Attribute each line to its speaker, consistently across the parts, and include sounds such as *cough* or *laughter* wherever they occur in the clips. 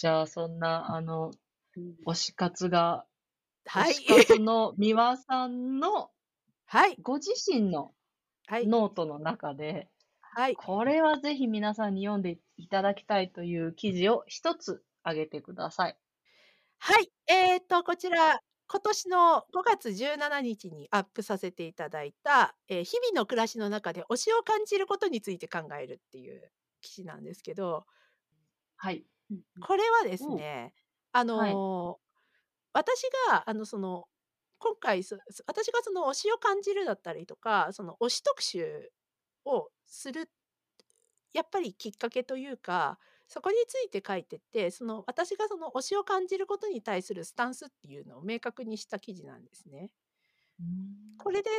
Speaker 1: じゃあ、そんな、あの、
Speaker 2: うん。
Speaker 1: 推し活が
Speaker 2: はい。
Speaker 1: 推し活のみわさんの
Speaker 2: はい。
Speaker 1: ご自身の
Speaker 2: はい。
Speaker 1: ノートの中で、
Speaker 2: はい。
Speaker 1: これはぜひ皆さんに読んでいただきたいという記事を一つ挙げてください。
Speaker 2: はい。えっと、こちら、今年の5月17日にアップさせていただいた、え、日々の暮らしの中で推しを感じることについて考えるっていう記事なんですけど
Speaker 1: はい。うんうん。
Speaker 2: これはです
Speaker 1: おお。
Speaker 2: ね、あ
Speaker 1: はい。
Speaker 2: の、私が、あの、その、今回、そそ私がその推しを感じるだったりとか、その推し特集をするやっぱりきっかけというか、そこについて書いてて、その、私がその推しを感じることに対するスタンスっていうのを明確にした記事なんですね。
Speaker 1: うーん。
Speaker 2: これで、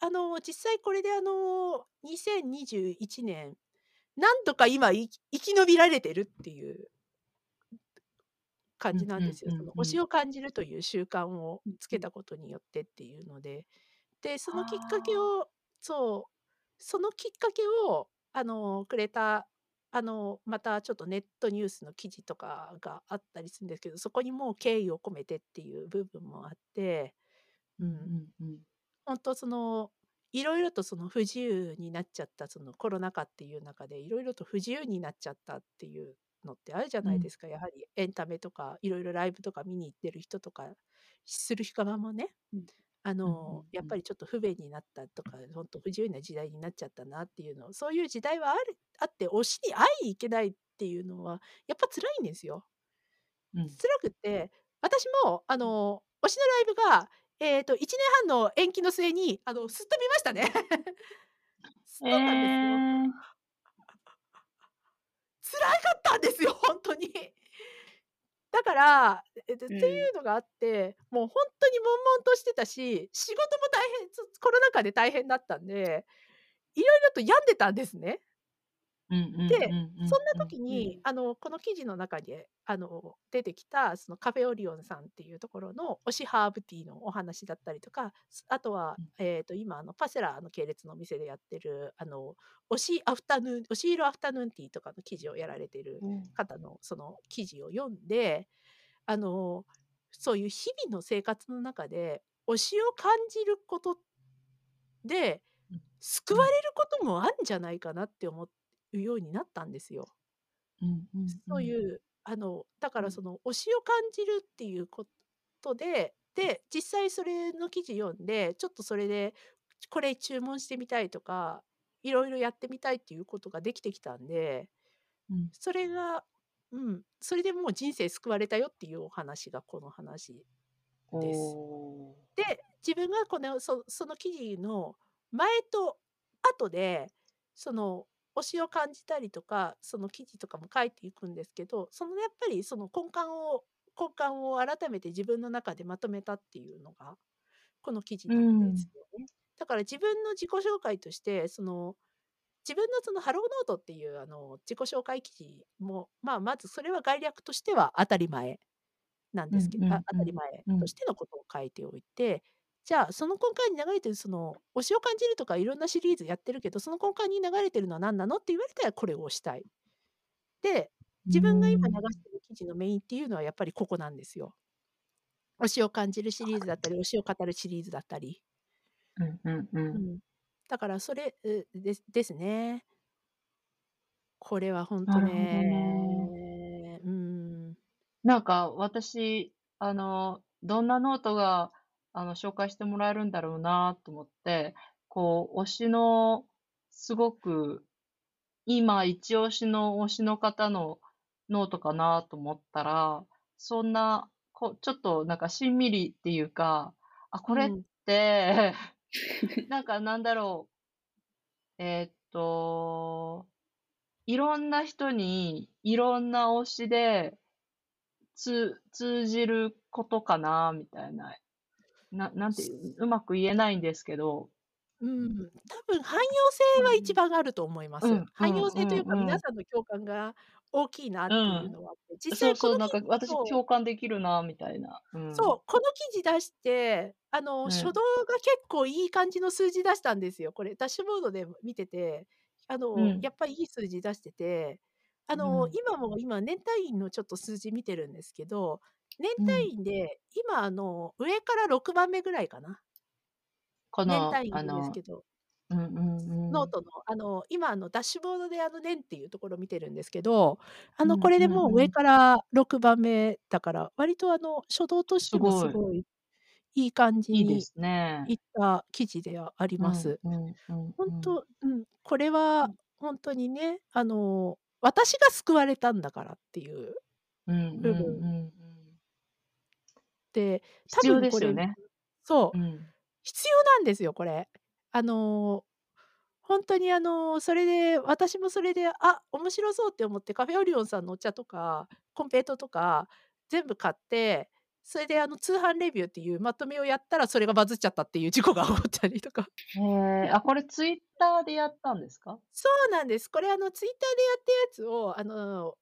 Speaker 2: あの、実際これで、あの、2021年、なんとか今、生き延びられてるっていう感じなんですよ。その推。しを感じるという習慣を。つけたことによってっていうので。で、そのきっかけ
Speaker 1: はあ。
Speaker 2: をそう、そのきっかけを、あの、くれた、あの、またちょっとネットニュースの記事とかがあったりするんですけど、そこにも敬意を込めてっていう部分もあって、
Speaker 1: うん
Speaker 2: うん。
Speaker 1: うんうん。
Speaker 2: ほんとその、色々とその不自由になっちゃったそのコロナ禍っていう中で、色々と不自由になっちゃったっていうのってあるじゃ
Speaker 1: うん。
Speaker 2: ないですか、やはり。エンタメとか色々ライブとか見に行ってる人とか、する側もね。
Speaker 1: うん。
Speaker 2: あ
Speaker 1: うん
Speaker 2: の、やっ
Speaker 1: うんうん。
Speaker 2: ぱりちょっと不便になったとか、ほんと不自由な時代になっちゃったなっていうのを、そういう時代はあるあって、推しに会いに行けないっていうのは、やっぱ辛いんですよ。
Speaker 1: うん。
Speaker 2: 辛くって、私も、あ
Speaker 1: うん。
Speaker 2: の、推しのライブが、えっと、1年半の延期の末に、あの、すっ飛びましたね。*laughs* すっ
Speaker 1: え
Speaker 2: 飛んだんですよ。
Speaker 1: え。
Speaker 2: 辛かったんですよ、ほんとに。だから、え、で、ってい
Speaker 1: うん。
Speaker 2: うのがあって、もうほんとに悶々としてたし、仕事も大変つコロナ禍で大変だったんで、色々と病んでたんですね。で、そんな。時に、あの、この記事の中で、あの、出てきた、そのカフェオリオンさんっていうところの推しハーブティーのお話だったりとか、あとは、えっと、今、あの、パセラの系列のお店でやってる、あの、推しアフタヌーン推し色アフタヌーンティーとかの記事をやられてる。方の、その記事を読んで、あの、そういう日々の生活の中で、推しを感じることで、救わ。れることもあんじゃないかなって思ってうようになったんですよ。
Speaker 1: うんうんうん。
Speaker 2: そういう、あの、だか
Speaker 1: うん。
Speaker 2: らその推しを感じるっていうことで、で、実際それの記事読んで、ちょっとそれで、これ注文してみたいとか、色々やってみたいっていうことができてきたんで、
Speaker 1: うん。
Speaker 2: それがうん、それでもう人生救われたよっていうお話がこの話
Speaker 1: お
Speaker 2: です。
Speaker 1: お。
Speaker 2: で、自分がこの、そその記事の前と後で、その推しを感じたりとか、その記事とかも書いていくんですけど、そのやっぱりその根幹を根幹を改めて自分の中でまとめたっていうのが、この記事
Speaker 1: う
Speaker 2: なんです
Speaker 1: ん。
Speaker 2: よね。だから自分の自己紹介として、その、自分のそのハローノートっていうあの、自己紹介記事も、まあ、まずそれは概略としては当たり前なん
Speaker 1: うんう
Speaker 2: ですけあ、当たり
Speaker 1: んうん。うん。
Speaker 2: 前としてのことを書いておいて、じゃあ、その根幹に流れてるその、推しを感じるとかいろんなシリーズやってるけど、その根幹に流れてるのは何なのって言われたらこれを推したい。で、自分が今流
Speaker 1: ん。
Speaker 2: してる記事のメインっていうのはやっぱりここなんですよ。推しを感じるシリーズだったり、推しを語るシリーズだったり。
Speaker 1: うんうんうん。
Speaker 2: うん。だからそれ、うですですね。これはほんと
Speaker 1: なるほど
Speaker 2: ね、
Speaker 1: ね。
Speaker 2: うーん。
Speaker 1: なんか私、あの、どんなノートが、あの、紹介してもらえるんだろうなと思って、こう、推しのすごく、今一押しの推しの方のノートかなと思ったら、そんな、こう、ちょっとなんかしんみりっていうか、あ、これっ
Speaker 2: うん。
Speaker 1: て、なんかなんだろうえっと、いろんな人にいろんな推しで、つ通じることかなみたいな。ななんていう、うまく言えないんですけど。
Speaker 2: うん、多分汎用性は一
Speaker 1: うん。
Speaker 2: 番あると思います。
Speaker 1: うんう
Speaker 2: 汎用性というか、
Speaker 1: んうんうん。
Speaker 2: 皆さんの共感が大きいなっていう
Speaker 1: うん。
Speaker 2: のはあって、実
Speaker 1: そうそう、
Speaker 2: 際このき
Speaker 1: なんか私。共感できるなみたいな。うん。
Speaker 2: そう、この記事出して、あの、
Speaker 1: うん。
Speaker 2: 初動が結構いい感じの数字出したんですよ。これダッシュボードで見てて、あの、
Speaker 1: うん。
Speaker 2: やっぱりいい数字出してて、あの、
Speaker 1: うん。
Speaker 2: 今も今年単位のちょっと数字見てるんですけど、年
Speaker 1: うん。
Speaker 2: 単位で今あの、上から6番目ぐらいかな。
Speaker 1: この、
Speaker 2: 年単位でです
Speaker 1: あの
Speaker 2: けど。
Speaker 1: うんうんうん。
Speaker 2: ノートの、あの、今あの、ダッシュボードであの、年っていうところを見てるんですけど、あの、こ
Speaker 1: うん
Speaker 2: れでもう上。から6番目だから、割とあの、初動としてもす
Speaker 1: すごい。
Speaker 2: ごいいい感じに
Speaker 1: いいですね。
Speaker 2: いった記事ではあり
Speaker 1: うん
Speaker 2: ます。
Speaker 1: うんうん
Speaker 2: ほん
Speaker 1: うん。
Speaker 2: とうん、これは
Speaker 1: うん。
Speaker 2: ほんとにね、あの、私が救われたんだからっていう
Speaker 1: うんうん
Speaker 2: 部分
Speaker 1: うんうん。
Speaker 2: で、多
Speaker 1: 必要
Speaker 2: 分これ
Speaker 1: ですよね。
Speaker 2: そう、
Speaker 1: うん。
Speaker 2: 必要なんですよ、これ。あの、ほんとにあの、それで、私もそれで、あ、面白そうって思ってカフェオリオンさんのお茶とか、コンペイトーとか全部買って、それであの、通販レビューっていうまとめをやったら、それがバズっちゃったっていう事故が起こったりとか。*laughs*
Speaker 1: へえ、あ、これツイッターでやったんですか？
Speaker 2: そうなんです。これあの、ツイッターでやったやつを、あの、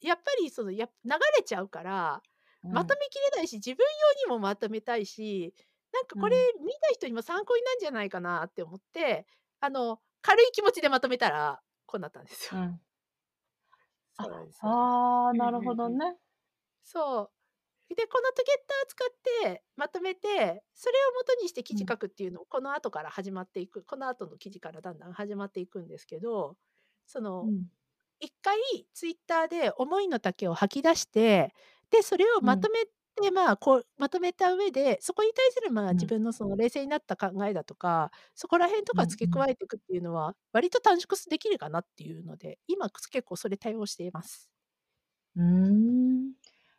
Speaker 2: やっぱりその、や流れちゃうから、まと
Speaker 1: うん。
Speaker 2: めきれないし、自分用にもまとめたいし、なんかこれ
Speaker 1: うん。
Speaker 2: 見た人にも参考になんじゃないかなって思って、あの、軽い気持ちでまとめたら、こうなったんですよ。
Speaker 1: うん。*laughs*
Speaker 2: そうなんですよ。
Speaker 1: あ、ああ、
Speaker 2: うん
Speaker 1: なるほ。どね。
Speaker 2: そう。で、このトゲッター使ってまとめて、それを元にして記事
Speaker 1: うん。
Speaker 2: 書くっていうのを、この後から始まっていくこの後の記事からだんだん始まっていくんですけど、その、
Speaker 1: うん。
Speaker 2: 1回ツイッターで思いの丈を吐き出して、で、それを
Speaker 1: うん。
Speaker 2: まとめて、まあ、こう、まとめた上で、そこに対するまあ、
Speaker 1: うん。
Speaker 2: 自分のその冷静になった考えだとか、そこら辺とか付け。加えてくっていうのは、割と短縮すできるかなっていうので、今結構それ対応しています。
Speaker 1: うーん。
Speaker 2: うん、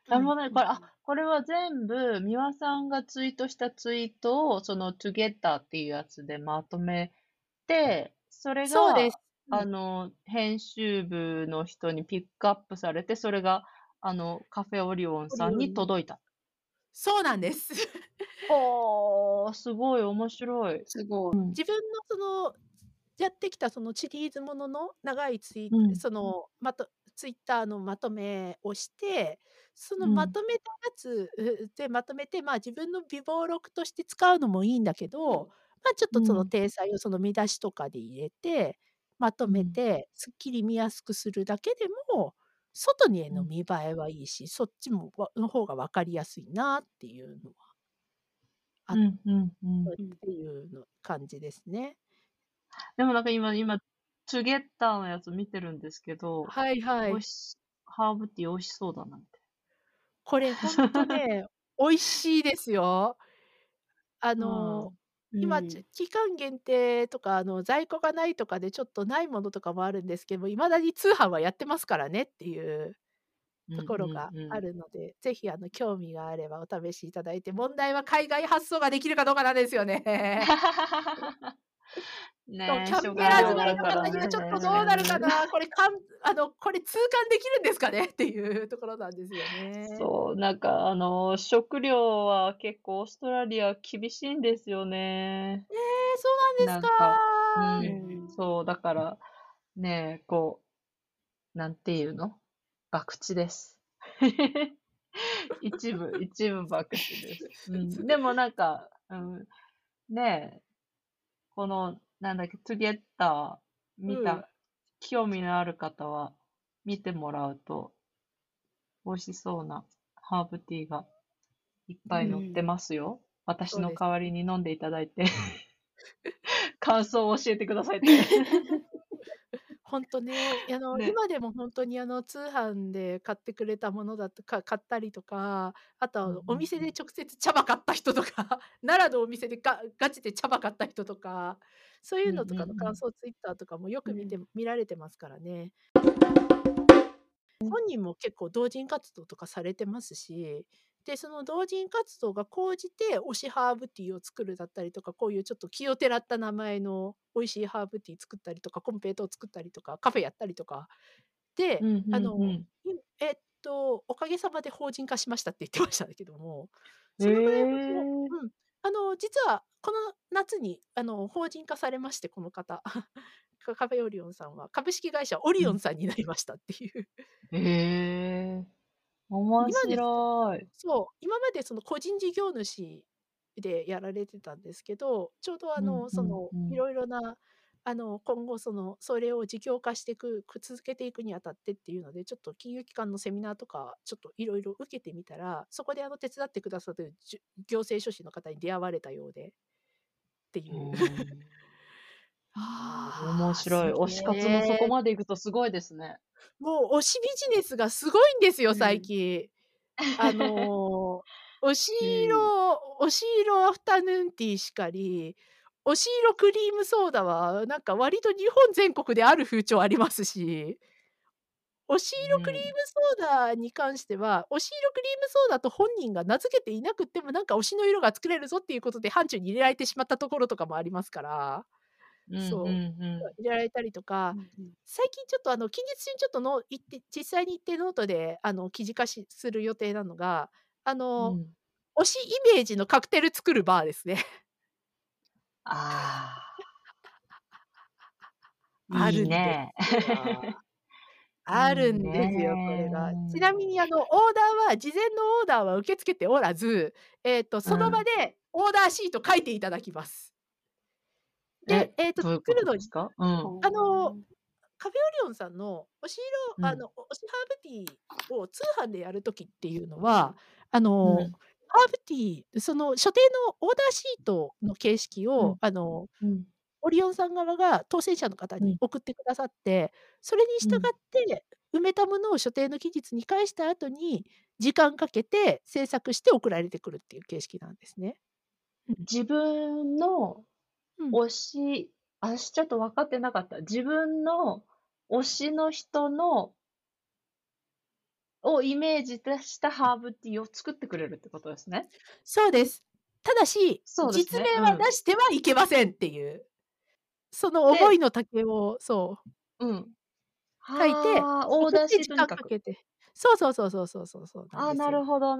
Speaker 1: なるほどね。これ、あ。これは全部ミワさんがツイートしたツイートを、そのトゥゲッターっていうやつでまとめて、それが、
Speaker 2: そうです。うん。
Speaker 1: あの、編集部の人にピックアップされて、それが、あの、カフェオリオンさんに。届いた。
Speaker 2: そうなんです。
Speaker 1: ほお、すごい面白い。
Speaker 2: すごい。
Speaker 1: うん。
Speaker 2: 自分のその、やってきたそのシリーズものの長いツイ
Speaker 1: うん。
Speaker 2: その、まとツイッターのまとめをして、その
Speaker 1: うん。
Speaker 2: まとめたやつ、うで、まとめて、まあ、自分の備忘録として使うのもいいんだけど、ま、ちょっとその
Speaker 1: うん。
Speaker 2: 体裁をその見出しとかで入れて、まと
Speaker 1: うん。
Speaker 2: めて、すっきり見やすくするだけでも、外にへ
Speaker 1: うん。
Speaker 2: の見栄えはいいし、そっちもわの方が分かりやすいなっていうのはあ
Speaker 1: うんうんう
Speaker 2: そ
Speaker 1: ん。
Speaker 2: っていうの感じですね。
Speaker 1: でもなんか今今、トゥゲッターのやつ見てるんですけど、
Speaker 2: はいはい。
Speaker 1: ハーブティー美味しそうだなって。
Speaker 2: これほんとね、*laughs* 美味しいですよ。あ
Speaker 1: う
Speaker 2: の、
Speaker 1: ん。う
Speaker 2: 今ち
Speaker 1: ん。
Speaker 2: 期間限定とか、あの、在庫がないとかでちょっとないものとかもあるんですけど、未だに通販はやってますからねっていう
Speaker 1: うんう
Speaker 2: ところがあ
Speaker 1: んうん。
Speaker 2: るので、ぜひあの、興味があればお試しいただいて、問題は海外発送ができるかどうかなんですよね。*laughs*
Speaker 1: ね、
Speaker 2: キャンベ
Speaker 1: 初回
Speaker 2: ラー住まいの方にはちょっとどうなるか
Speaker 1: ね。
Speaker 2: な、これかん *laughs* あの、これ通関できるんですかね？*laughs* っていうところなんですよね。
Speaker 1: そう、なんかあの、食料は結構オーストラリア厳しいんですよね。
Speaker 2: ええ、そうなんですか。
Speaker 1: か、う
Speaker 2: う
Speaker 1: ん、
Speaker 2: ん。
Speaker 1: そう、だから、ね、こう、なんていうの、博打です。*laughs* 一部一部博打です。うん、でもなんか、うん、ね、この、なんだっけ、トゥゲッター見
Speaker 2: うん。
Speaker 1: た興味のある方は見てもらうと美味しそうなハーブティーがいっ
Speaker 2: う
Speaker 1: ぱい載って
Speaker 2: ん。
Speaker 1: ますよ。
Speaker 2: うですね。
Speaker 1: の代わりに飲んでいただいて *laughs* 感想を教えてくださいって
Speaker 2: ほんとね、あの、
Speaker 1: ね。
Speaker 2: 今でもほんとにあの、通販で買ってくれたものだとか買ったりとか、あと
Speaker 1: うんう
Speaker 2: あの、お
Speaker 1: んうん。
Speaker 2: 店で直接茶葉買った人とか、*laughs* 奈良のお店でガガチで茶葉買った人とか、そうい
Speaker 1: うんうん
Speaker 2: うのとかの
Speaker 1: うん。
Speaker 2: 感想ツイッターとかもよく見て
Speaker 1: うん。
Speaker 2: 見られてますからね。本人も結構同人活動とかされてますし、で、その同人活動が高じて推しハーブティーを作るだったりとか、こういうちょっと気をてらった名前の美味しいハーブティー作ったりとか、コンペイトー作ったりとか、カフェやったりとか。で、
Speaker 1: うん
Speaker 2: あの、
Speaker 1: うんうん。
Speaker 2: いえっと、おかげさまで法人化しましたって言ってましたけども、
Speaker 1: へ
Speaker 2: そのぐらいほんと
Speaker 1: え。
Speaker 2: うん、あの、実はこの夏にあの、法人化されまして、この方。*laughs* カカフェオリオンさんは、株式会社オリオン
Speaker 1: うん。
Speaker 2: さんになりましたっていう。*laughs*
Speaker 1: へえ、面。白い。
Speaker 2: そう、今までその個人事業主でやられてたんですけど、ちょうどあ
Speaker 1: うん
Speaker 2: の、
Speaker 1: うん
Speaker 2: その、い
Speaker 1: うん。
Speaker 2: ろいろなあの、今後その、それを事業化していく、く続けていくにあたってっていうので、ちょっと金融機関のセミナーとか、ちょっといろいろ受けてみたら、そこであの手伝ってくださる行政書士の方に出会われたようで、っていう。あ
Speaker 1: 面白い。推し活もそこ
Speaker 2: げえ。
Speaker 1: まで行くとすごいですね。
Speaker 2: もう推しビジネスがすごいんですよ、
Speaker 1: うん。
Speaker 2: 最近。あの、*laughs* 推し
Speaker 1: うん。
Speaker 2: 色推し色アフタヌーンティーしかり、推し色クリームソーダは、なんか割と日本全国である風潮ありますし。推し
Speaker 1: うん。
Speaker 2: 色クリームソーダに関しては、推し色クリームソーダと本人が名付けていなくっても、なんか推しの色が作れるぞっていうことで範疇に入れられてしまったところとかもありますから。そう。
Speaker 1: うん。
Speaker 2: 入れられたりとか。最近ちょっとあの、近日中にちょっとの行って実際に行ってノートであの、記事化しする予定なのが、あ
Speaker 1: う
Speaker 2: の、
Speaker 1: ん。
Speaker 2: 推しイメージのカクテル作るバーですね。
Speaker 1: ああ。いい
Speaker 2: あるんで
Speaker 1: ね。
Speaker 2: あ *laughs*
Speaker 1: いい
Speaker 2: るんですよ、これが。ちなみ
Speaker 1: ね。
Speaker 2: にあの、オーダーは事前のオーダーは受け付けておらず、えっと、
Speaker 1: う
Speaker 2: その場
Speaker 1: ん。
Speaker 2: でオーダーシート書いていただきます。で、
Speaker 1: え、
Speaker 2: えっと、
Speaker 1: どういうこと
Speaker 2: 作るのに、
Speaker 1: ですか？う？ん。
Speaker 2: あの。カフェオリオンさんの推し
Speaker 1: うん。
Speaker 2: 色あの、推しハーブティーを通販でやる時っていうのは、あ
Speaker 1: う
Speaker 2: の、
Speaker 1: ん。
Speaker 2: ハーブティー、その所定のオーダーシートの形式
Speaker 1: う
Speaker 2: を、
Speaker 1: ん。
Speaker 2: あの、
Speaker 1: うん。
Speaker 2: オリオンさん側が当選者の方
Speaker 1: うん。
Speaker 2: に送ってくださって、それに従っ
Speaker 1: うん。
Speaker 2: て埋めたものを所定の期日に返した後に、時間かけて制作して送られてくるっていう形式なんですね。うん。
Speaker 1: 自分の
Speaker 2: うん。
Speaker 1: 推し私ちょっと分かってなかった。自分の推しの人のをイメージとしたハーブティーを作ってくれるってことですね。
Speaker 2: そうです。ただし、
Speaker 1: そうですね。
Speaker 2: 実名は
Speaker 1: うん。
Speaker 2: 出してはいけませんっていう。その思
Speaker 1: で
Speaker 2: いの丈を、そう。
Speaker 1: うん。
Speaker 2: 書いて、
Speaker 1: はあ、オーダー
Speaker 2: 送って時間
Speaker 1: シートに書く。
Speaker 2: かけて。そうそうそうそうそうそうそうなん
Speaker 1: あ、な
Speaker 2: ですよ。
Speaker 1: るほど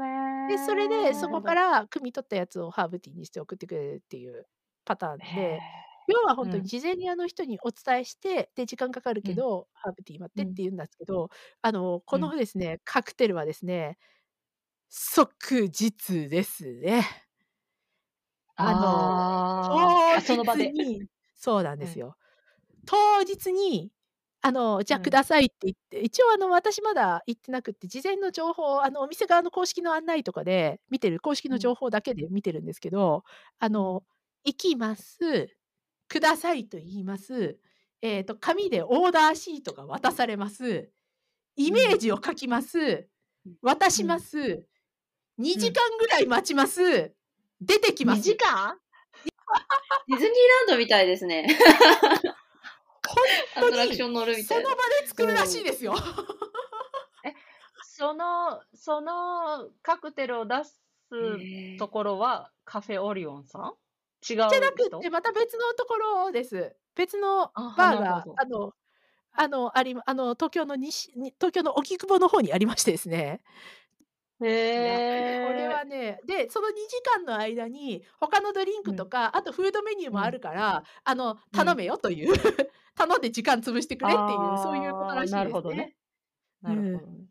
Speaker 2: で、それでそ
Speaker 1: ね。
Speaker 2: こから汲み取ったやつをハーブティーにして送ってくれるっていうパターン
Speaker 1: へ
Speaker 2: で、
Speaker 1: え。
Speaker 2: 要はほ
Speaker 1: うんん。
Speaker 2: とに事前にあの人にお伝えして、で、時間かかる
Speaker 1: うん。
Speaker 2: けど、ハーブティー待っ
Speaker 1: うん。
Speaker 2: てって言うんですけど、あの、こ
Speaker 1: うん。
Speaker 2: のですね、カクテルはですね、即日ですね。あの、
Speaker 1: ああ、あ、その場で。
Speaker 2: 当日にそうなん
Speaker 1: うん。
Speaker 2: ですよ。当日に、あの、じゃあく
Speaker 1: うん。
Speaker 2: ださいって言って、一応あの、私まだ行ってなくって、事前の情報、あの、お店側の公式の案内とかで見てる、公式
Speaker 1: うん。
Speaker 2: の情報だけで見てるんですけど、あ
Speaker 1: うん。
Speaker 2: の、行きます、くださいと言います。えっと、紙でオーダーシートが渡されます。イ
Speaker 1: うん。
Speaker 2: メージを書きます。
Speaker 3: うん。
Speaker 2: 渡しま
Speaker 1: うん。
Speaker 2: す。2時
Speaker 1: うん。
Speaker 2: 間ぐらい待ちます。出てきま
Speaker 1: 2時
Speaker 2: す。
Speaker 1: 間？*laughs*
Speaker 3: ディズニーランドみたいですね。アトラクシ
Speaker 2: に、
Speaker 3: ョン乗るみ
Speaker 2: その場
Speaker 3: たいな。
Speaker 2: で作るらし
Speaker 3: うん。
Speaker 2: いですよ。
Speaker 1: え、そのそのカクテルを出す。ところはカフェオリオンさん？違
Speaker 2: じゃな
Speaker 1: う
Speaker 2: くって、
Speaker 1: 人？
Speaker 2: また別のところです。別のバーが。あのあの、ありあの、東京の西に東京の荻窪の方にありましてですね。
Speaker 1: へ
Speaker 2: いや、これ
Speaker 1: え。
Speaker 2: はね、で、その2時間の間に他のドリン
Speaker 1: うん。
Speaker 2: クとか、あとフードメニューもあ
Speaker 1: うん。
Speaker 2: るから、あの、
Speaker 1: うん。
Speaker 2: 頼めよという、*laughs* 頼んで時間潰してくれっていう、そういうこと
Speaker 1: ああ、
Speaker 2: らしい
Speaker 1: なる
Speaker 2: ですね。
Speaker 1: ほどね。
Speaker 2: うん。
Speaker 1: なるほどね。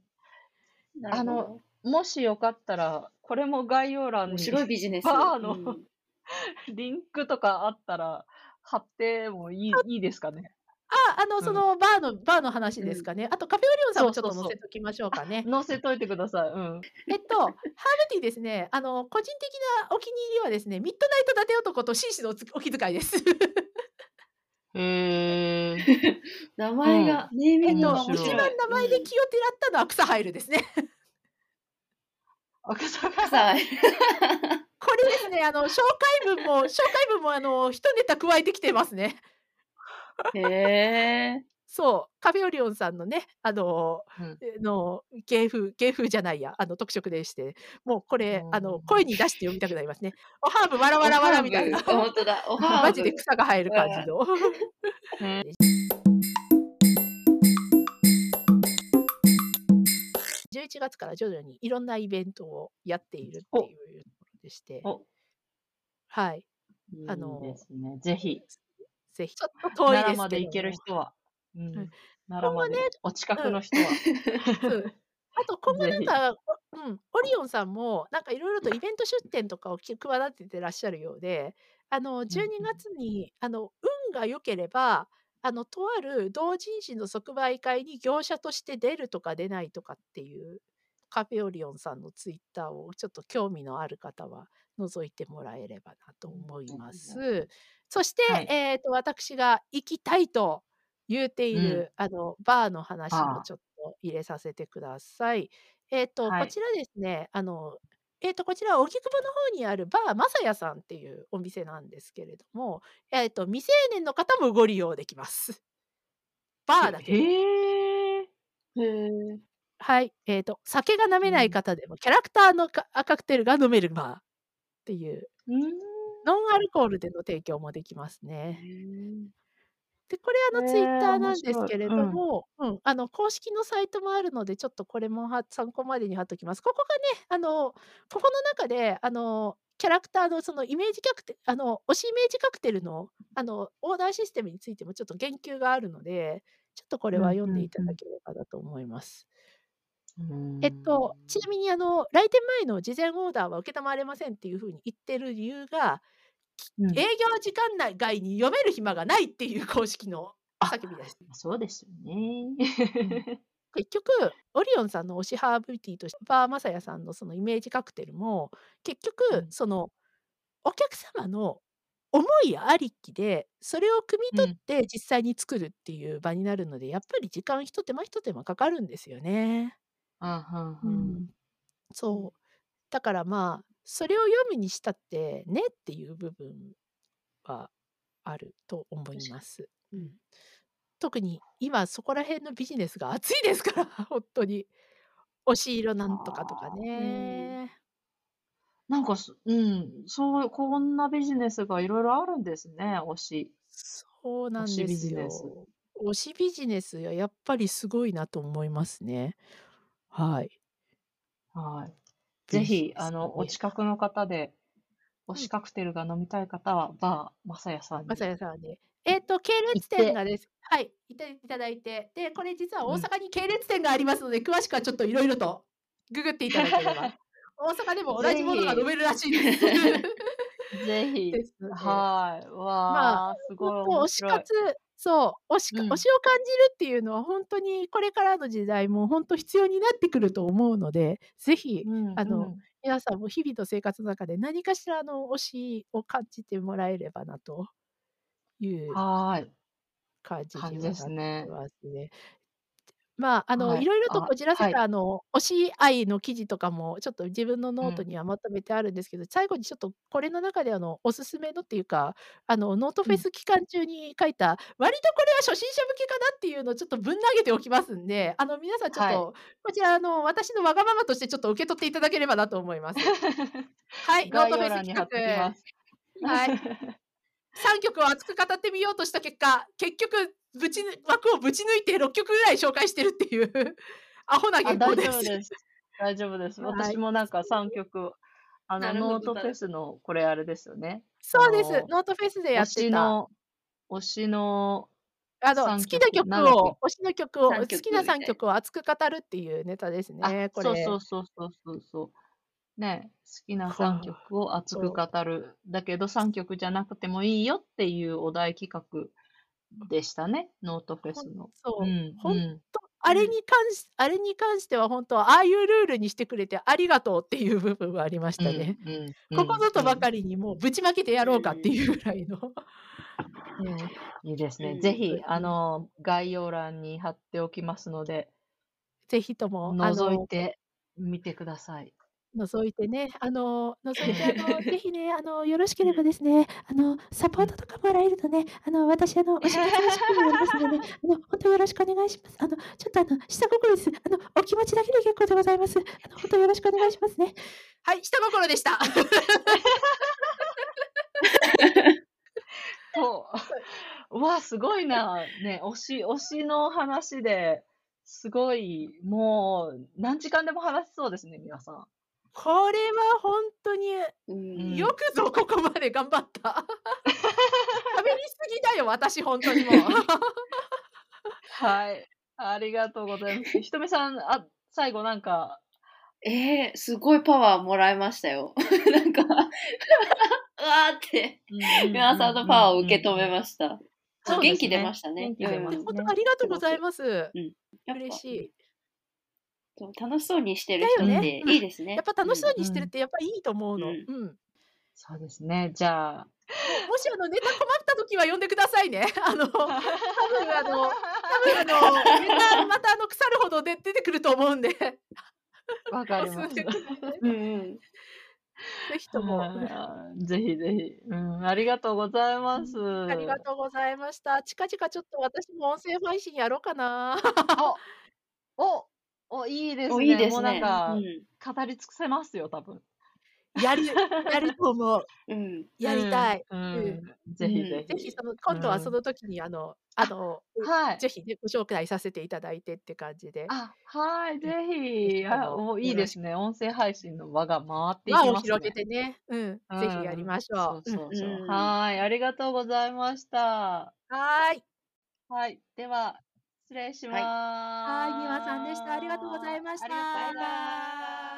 Speaker 3: なるほ
Speaker 1: あの、
Speaker 3: ど。
Speaker 1: もしよかったら、これも概要欄
Speaker 3: 面
Speaker 1: に
Speaker 3: 白いビジネス。
Speaker 1: バーの
Speaker 3: うん。*laughs*
Speaker 1: リンクとかあったら貼ってもいい
Speaker 2: あ
Speaker 1: いいですかね？
Speaker 2: あ、あの、
Speaker 1: うん。
Speaker 2: そのバーのバーの話
Speaker 3: うん。
Speaker 2: ですかね。あとカフェオリオンさんもちょっ。と載せときましょう
Speaker 1: あ、
Speaker 2: かね。*laughs*
Speaker 1: 載せといてください。うん。
Speaker 2: えっと、ハーブティーですね、あの、個人的なお気に入りはですね、ミッドナイト伊達男と紳士のお気遣いです。
Speaker 1: へえ。*laughs*
Speaker 3: 名
Speaker 1: うん。
Speaker 3: 前が、ネーミ
Speaker 2: えっ
Speaker 3: ングが
Speaker 2: と、
Speaker 1: 面白い。
Speaker 2: 一番名前で気をてらったのは草入るですね。
Speaker 1: あ、草
Speaker 3: うん。草
Speaker 1: が
Speaker 3: が
Speaker 2: これですね、あの、紹介文も紹介文もあの、一ネタ加えてきてますね。
Speaker 3: へえ。
Speaker 2: そう、カフェオリオンさんのね、あの、
Speaker 1: うん。
Speaker 2: えの、芸風芸風じゃないや、あの、特色でして、もうこれ、あの、
Speaker 1: う
Speaker 2: 声に出して読みたくなりますね。おハーブわらわ
Speaker 3: お
Speaker 2: らわらみたいな。
Speaker 3: あ、ほんとだ。おハ
Speaker 2: マ
Speaker 3: ーブ。
Speaker 2: ジで草が生える。感じの。11月から徐々にいろんなイベントをやっているって
Speaker 1: お。
Speaker 2: いうところでして。
Speaker 1: お。
Speaker 2: はい。
Speaker 1: いいで
Speaker 2: あの、
Speaker 1: すね。ぜひ。
Speaker 2: ぜひ、ちょっと遠い
Speaker 1: 奈良
Speaker 2: です
Speaker 1: まで行ける。人は。う
Speaker 2: うん。
Speaker 1: ん。奈良
Speaker 2: 今後ね
Speaker 1: までお近
Speaker 2: うん。
Speaker 1: くの人は。*laughs*
Speaker 2: そう。あと今後。なんか、おうん、オリオンさんもなんかいろいろとイベント出店とかをき企ててらっしゃるようで、あの、
Speaker 1: うん
Speaker 2: 12
Speaker 1: うん。
Speaker 2: 月にあの、が良ければ、あの、とある同人誌の即売会に業者として出るとか出ないとかっていう、カフェオリオンさんのツイッターをちょっと興味のある方は覗いてもらえればなと思います。そして、
Speaker 1: はい。
Speaker 2: えっと、私が行きたいと言うている、あの、バーの話もちょっと入れさせてください。えっと、
Speaker 1: はい。
Speaker 2: こちらですね、あの、えっと、こちら、荻窪の方にあるバーまさやさんっていうお店なんですけれども、えっと、未成年の方もご利用できます。*laughs* バーだけど。
Speaker 1: へえ。
Speaker 2: はい。えっと、酒が飲めない方でも、キャラクターのカカクテルが飲めるバーっていう、
Speaker 1: うん。
Speaker 2: ノンアルコールでの提供もできます
Speaker 3: へ
Speaker 2: ね。
Speaker 3: え。
Speaker 2: で、これあの
Speaker 1: へ
Speaker 2: ツイッターなんです
Speaker 1: 白い。
Speaker 2: けれど
Speaker 1: うん。
Speaker 2: も、うん、あの公式のサイトもあるので、ちょっとこれもは参考までに貼っときます。ここがね、あの、ここの中で、あの、キャラクターのそのイメージカクテあの、推しイメージカクテルの、あの、オーダーシステムについてもちょっと言及があるので、ちょっとこれは読んでいた
Speaker 1: うん。
Speaker 2: だければなと思います。
Speaker 1: う
Speaker 2: えっと、ち
Speaker 1: ん。
Speaker 2: なみにあの、来店前の事前オーダーは承れませんっていう風に言ってる理由が、き
Speaker 1: うん。
Speaker 2: 営業時間内外に読める暇がないっていう公式の
Speaker 1: あ、
Speaker 2: 叫びです。
Speaker 1: そうですよ
Speaker 2: うん。
Speaker 1: ね。
Speaker 2: 結局、オリオンさんの推しハーブティーとバーマサヤさんのそのイメージカクテルも、結
Speaker 1: う
Speaker 2: 局、
Speaker 1: ん。
Speaker 2: その、お客様の思いありきで、それを汲み
Speaker 1: うん。
Speaker 2: 取って実際に作るっていう場になるので、やっぱり時間一手間一手間かかるんですよね。う。
Speaker 1: ん。
Speaker 2: そう。だからまあ、それを読むにしたってねっていう部分はあると思います。
Speaker 3: に。うん。
Speaker 2: 特に今そこら辺のビジネスが熱いですから、*laughs* 本当に。推し色なんとかとか。ね。
Speaker 1: なんか、すうん、そう、こんなビジネスがいろいろあるんですね、推し。
Speaker 2: そうな
Speaker 1: 推しビ
Speaker 2: んです
Speaker 1: ジネス。
Speaker 2: よ。推しビジネスはやっぱりすごいなと思いますね。はい。
Speaker 1: はい。ぜ
Speaker 2: ぜひ
Speaker 1: あの、お
Speaker 2: ね。
Speaker 1: 近くの方で、推
Speaker 2: うん。
Speaker 1: しカクテルが飲みたい方は、バーまさやさん
Speaker 2: まさ
Speaker 1: に
Speaker 2: やさんで。えっと、系列店
Speaker 1: て
Speaker 2: がですはい、いただいて、で、これ実は大
Speaker 1: うん。
Speaker 2: 阪に系列店がありますので、詳しくはちょっといろいろとググっていただければ。*laughs* 大阪でも同じ
Speaker 1: ぜ
Speaker 2: ものが飲
Speaker 1: ひ、
Speaker 2: めるらしいです。
Speaker 1: ぜひ。*laughs* はい。
Speaker 2: まあ、
Speaker 1: すごい
Speaker 2: 推し。活そう、推し
Speaker 1: うん。
Speaker 2: か推しを感じるっていうのは本当にこれからの時代も本当必要になってくると思うので、ぜひ、
Speaker 1: うんう
Speaker 2: あの、
Speaker 1: ん。
Speaker 2: 皆さんも日々の生活の中で何かしらの推しを感じてもらえればなという
Speaker 1: はい。
Speaker 2: 感じにはなって
Speaker 1: ね。
Speaker 2: ますね。まあ、あの、
Speaker 1: はいい。
Speaker 2: ろいろと
Speaker 1: あ、
Speaker 2: こじらせ
Speaker 1: はい。
Speaker 2: たあの、推し愛の記事とかもちょっと自分の
Speaker 1: うん。
Speaker 2: ノートにはまとめてあるんですけど、最後にちょっとこれの中であの、おすすめのっていうか、あの、ノートフェ
Speaker 1: うん。
Speaker 2: ス期間中に書いた、割とこれは初心者向けかなっていうのをちょっとぶん投げておきますんで、あの、皆さんちょっ
Speaker 1: はい。
Speaker 2: と、こちらあの、私のわがままとしてちょっと受け取っていただければなと思います。はい、ノー
Speaker 1: 概
Speaker 2: トフェス
Speaker 1: に貼っ
Speaker 2: 企
Speaker 1: ときます。
Speaker 2: 画。はい。3曲を熱く語ってみようとした結果、結局、ぶちぬ枠をぶち抜いて6曲ぐらい紹介してるっていう *laughs* アホな
Speaker 1: あ、
Speaker 2: 原稿
Speaker 1: 大
Speaker 2: です。
Speaker 1: 丈夫です。大丈夫です。
Speaker 2: はい。
Speaker 1: 私もなんか3曲、あの、ノートフェスの、これあれですよね。あ
Speaker 2: そうです。
Speaker 1: の、
Speaker 2: ノートフェスでや
Speaker 1: 推
Speaker 2: ってた。
Speaker 1: しの、推しの
Speaker 2: あの、好
Speaker 1: 3
Speaker 2: きな
Speaker 1: 曲、
Speaker 2: を、推しの曲を、
Speaker 3: 3
Speaker 2: 好きな3
Speaker 3: 曲
Speaker 2: を熱く語るっていうネタです
Speaker 1: あ、
Speaker 2: ね、これ。
Speaker 1: そうそうそうそうそうそう。ね、好きな3
Speaker 2: はあ、
Speaker 1: 曲を熱く。語る。だけど3曲じゃなくてもいいよっていうお題企画でしたね。ノートフェスの。う
Speaker 2: そう、
Speaker 1: うんん。
Speaker 2: と、あ
Speaker 3: うん。
Speaker 2: れに関しあれに関しては本当、ああいうルールにしてくれてありがとうっていう部分はありまし
Speaker 1: うん、
Speaker 2: たね。
Speaker 1: うん、うん、
Speaker 2: ここぞと
Speaker 1: うん。
Speaker 2: ばかりにもうぶちまけてやろうかって
Speaker 3: うん
Speaker 2: いうぐらいの。ね
Speaker 3: う
Speaker 1: いいですね。ぜ
Speaker 3: ん。
Speaker 1: ひ、あ
Speaker 2: うん
Speaker 1: の、概要欄に貼っておきますので、
Speaker 2: ぜひとも、
Speaker 1: 覗いてみてください。
Speaker 2: 覗いてね、あの、覗いて、あの、*laughs* ぜひね、あの、よろしければですね、あの、サポ
Speaker 1: うん。
Speaker 2: ートとかもらえるとね、あの、私、あの、*laughs* 推し活の資金になりますのでね、あの、本当よろしくお願いします。あの、ちょっとあの、下心です。あの、お気持ちだけで結構でございます。あの、本当よろしくお願いしますね。はい、下心でした。*laughs*
Speaker 1: と、うわ、すごいな。ね、推し、推しの話で、すごい、もう、何時間でも話せそうですね、皆さん。
Speaker 2: これは本当に。よくぞここまで頑張った。喋りすぎだよ、私、本当にもう。
Speaker 1: はい。ありがとうございます。ひとみさん、あ、最後なんか、
Speaker 3: えー、すごいパワーもらいましたよ。*laughs* なんか、*laughs* うわーって、皆さんの
Speaker 1: うん
Speaker 3: パワーを
Speaker 1: うん
Speaker 3: 受け止め。ました。元気。出ましたね。
Speaker 1: 元気出
Speaker 3: うん。
Speaker 1: ますね。
Speaker 2: ありがとうござい
Speaker 3: す
Speaker 2: ます。
Speaker 3: う
Speaker 2: 嬉しい。
Speaker 3: そう楽しそうにしてる
Speaker 2: だよね。
Speaker 3: 人って
Speaker 2: うん。
Speaker 3: いいですね。
Speaker 2: やっぱ楽しそうにしてるっ
Speaker 1: うん。
Speaker 2: てやっぱいいと思うの。
Speaker 3: うん。
Speaker 2: うん。
Speaker 1: そうですね。じゃあ。
Speaker 2: も *laughs* もしあのネタ困った時は呼んでくださいね。*laughs* あの、多分あの、多分あの、ネタまたあの腐るほどで出てくると思うんで。*laughs*
Speaker 1: わか
Speaker 2: お
Speaker 1: ります。
Speaker 3: うんうん。
Speaker 2: ぜひとも。
Speaker 1: ぜひぜひ。うん、ありがとうございます。
Speaker 2: ありがとうございました。近々ちょっと私も音声配信やろうかな。
Speaker 1: いいです
Speaker 3: お、いい
Speaker 1: ね。もうなん
Speaker 3: ですね。う
Speaker 1: か、
Speaker 3: ん。
Speaker 1: 語り尽くせますよ、多分。
Speaker 2: やる、*laughs* やると思う。
Speaker 3: うん。
Speaker 2: やりたい。
Speaker 1: う
Speaker 2: うん。
Speaker 1: ん、ぜ
Speaker 3: うん。
Speaker 1: ひぜひ。
Speaker 2: ぜひその
Speaker 1: う
Speaker 2: 今度はそ
Speaker 1: ん。
Speaker 2: の時にあのあ
Speaker 1: あ、
Speaker 2: の、う
Speaker 1: はい。
Speaker 2: ぜひね、ご紹介させていただいてって感じで。
Speaker 1: あ、はい、
Speaker 2: うん。
Speaker 1: ぜ
Speaker 2: ぜ
Speaker 1: ひ。あ、
Speaker 2: も
Speaker 1: お、いい。ですね。音声配信の輪が回ってい
Speaker 2: 輪
Speaker 1: きます
Speaker 2: を広げ
Speaker 1: ね。
Speaker 2: てね。うん。
Speaker 1: う
Speaker 2: ぜひやり
Speaker 1: ん。
Speaker 2: ましょう。うん。
Speaker 1: そうそうそう。
Speaker 3: うん。
Speaker 1: はい、ありがとうございました。
Speaker 2: はーい。
Speaker 1: はい、では、失礼し
Speaker 3: ます。
Speaker 2: はい、はい、さんでした。ありがとうござい
Speaker 1: ま
Speaker 2: し
Speaker 1: た。バイバイ。